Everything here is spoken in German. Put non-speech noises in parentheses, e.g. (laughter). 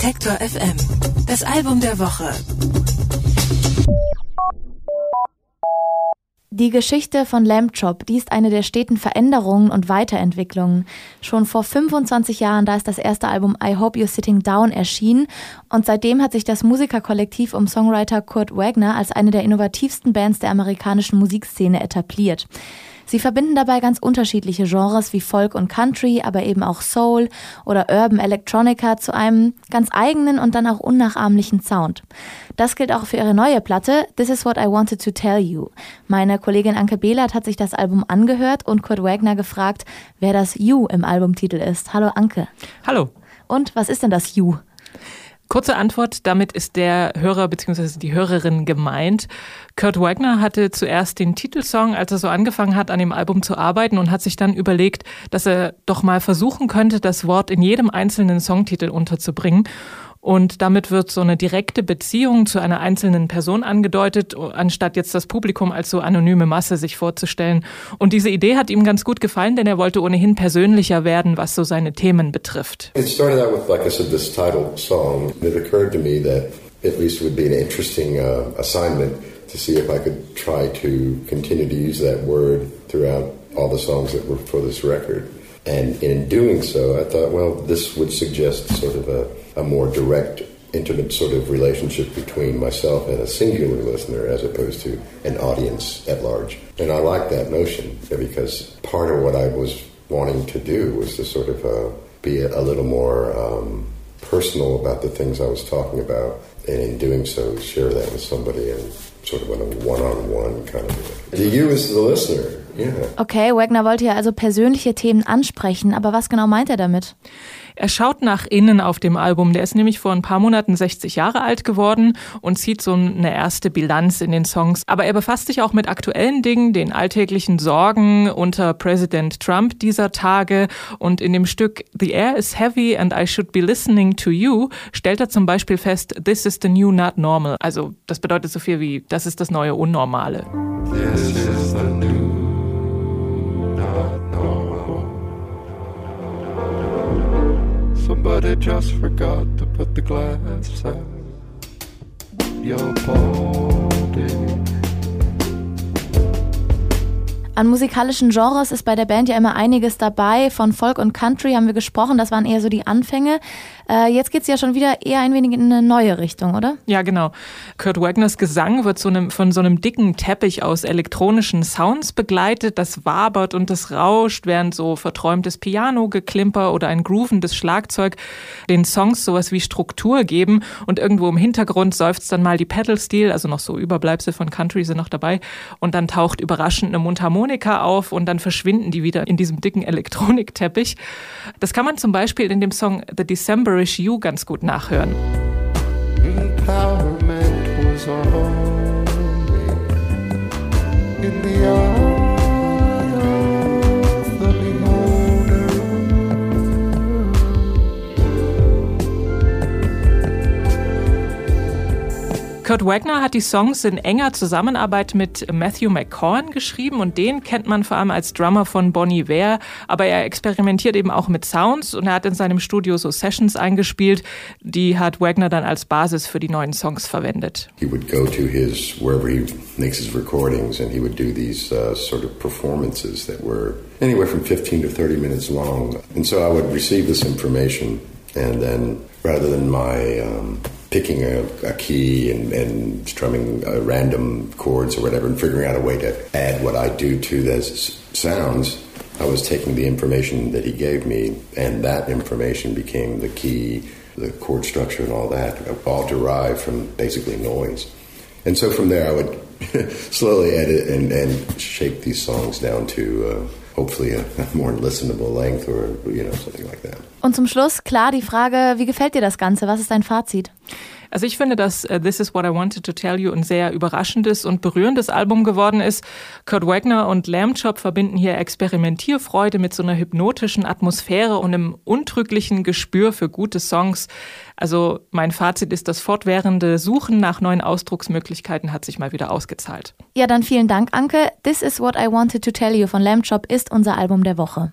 Detektor FM. Das Album der Woche. Die Geschichte von Lamb Chop, die ist eine der steten Veränderungen und Weiterentwicklungen. Schon vor 25 Jahren, da ist das erste Album I Hope You're Sitting Down erschienen und seitdem hat sich das Musikerkollektiv um Songwriter Kurt Wagner als eine der innovativsten Bands der amerikanischen Musikszene etabliert. Sie verbinden dabei ganz unterschiedliche Genres wie Folk und Country, aber eben auch Soul oder Urban Electronica zu einem ganz eigenen und dann auch unnachahmlichen Sound. Das gilt auch für ihre neue Platte This is what I wanted to tell you. Meine Kollegin Anke Behlert hat sich das Album angehört und Kurt Wagner gefragt, wer das You im Albumtitel ist. Hallo Anke. Hallo. Und was ist denn das You? Kurze Antwort, damit ist der Hörer bzw. die Hörerin gemeint. Kurt Wagner hatte zuerst den Titelsong, als er so angefangen hat, an dem Album zu arbeiten und hat sich dann überlegt, dass er doch mal versuchen könnte, das Wort in jedem einzelnen Songtitel unterzubringen. Und damit wird so eine direkte Beziehung zu einer einzelnen Person angedeutet, anstatt jetzt das Publikum als so anonyme Masse sich vorzustellen. Und diese Idee hat ihm ganz gut gefallen, denn er wollte ohnehin persönlicher werden, was so seine Themen betrifft. It started out with, like I said, this title song. It occurred to me that at least would be an interesting uh, assignment to see if I could try to continue to use that word throughout all the songs that were for this record. And in doing so, I thought, well, this would suggest sort of a, a more direct, intimate sort of relationship between myself and a singular listener as opposed to an audience at large. And I like that notion because part of what I was wanting to do was to sort of uh, be a, little more um, personal about the things I was talking about. And in doing so, share that with somebody and sort of in a one-on-one kind of way. The you is the listener. Okay, Wagner wollte ja also persönliche Themen ansprechen, aber was genau meint er damit? Er schaut nach innen auf dem Album. Der ist nämlich vor ein paar Monaten 60 Jahre alt geworden und zieht so eine erste Bilanz in den Songs. Aber er befasst sich auch mit aktuellen Dingen, den alltäglichen Sorgen unter Präsident Trump dieser Tage. Und in dem Stück The Air is Heavy and I Should Be Listening to You stellt er zum Beispiel fest, This is the new not normal. Also das bedeutet so viel wie, das ist das neue Unnormale. This is the new Somebody just forgot to put the glass out your body. An musikalischen Genres ist bei der Band ja immer einiges dabei. Von Folk und Country haben wir gesprochen, das waren eher so die Anfänge. Äh, jetzt geht es ja schon wieder eher ein wenig in eine neue Richtung, oder? Ja, genau. Kurt Wagners Gesang wird so einem, von so einem dicken Teppich aus elektronischen Sounds begleitet. Das wabert und das rauscht, während so verträumtes Piano-Geklimper oder ein groovendes Schlagzeug den Songs sowas wie Struktur geben. Und irgendwo im Hintergrund seufzt dann mal die Pedal-Steel, also noch so Überbleibsel von Country sind noch dabei. Und dann taucht überraschend eine Mundharmonika Harmonika auf und dann verschwinden die wieder in diesem dicken Elektronikteppich. Das kann man zum Beispiel in dem Song The Decemberish You ganz gut nachhören. Empowerment was on Kurt Wagner hat die Songs in enger Zusammenarbeit mit Matthew McCowan geschrieben und den kennt man vor allem als Drummer von Bonnie Ware, aber er experimentiert eben auch mit Sounds und er hat in seinem Studio so Sessions eingespielt, die hat Wagner dann als Basis für die neuen Songs verwendet. He would go to his wherever he makes his recordings and he would do these uh, sort of performances that were anywhere from 15 to 30 minutes long. And so I would receive this information and then rather than my um, picking a, a key and, and, strumming uh, random chords or whatever and figuring out a way to add what I do to those sounds, I was taking the information that he gave me, and that information became the key, the chord structure and all that, all derived from basically noise. And so from there, I would (laughs) slowly edit and, and shape these songs down to. Uh, hopefully a (laughs) more listenable length or you know something like that. Und zum Schluss klar die Frage, wie gefällt dir das Ganze? Was ist dein Fazit? Also ich finde, dass uh, This Is What I Wanted to Tell You ein sehr überraschendes und berührendes Album geworden ist. Kurt Wagner und Lamb Chop verbinden hier Experimentierfreude mit so einer hypnotischen Atmosphäre und einem untrüglichen Gespür für gute Songs. Also mein Fazit ist, das fortwährende Suchen nach neuen Ausdrucksmöglichkeiten hat sich mal wieder ausgezahlt. Ja, dann vielen Dank, Anke. This Is What I Wanted to Tell You von Lamb Chop ist unser Album der Woche.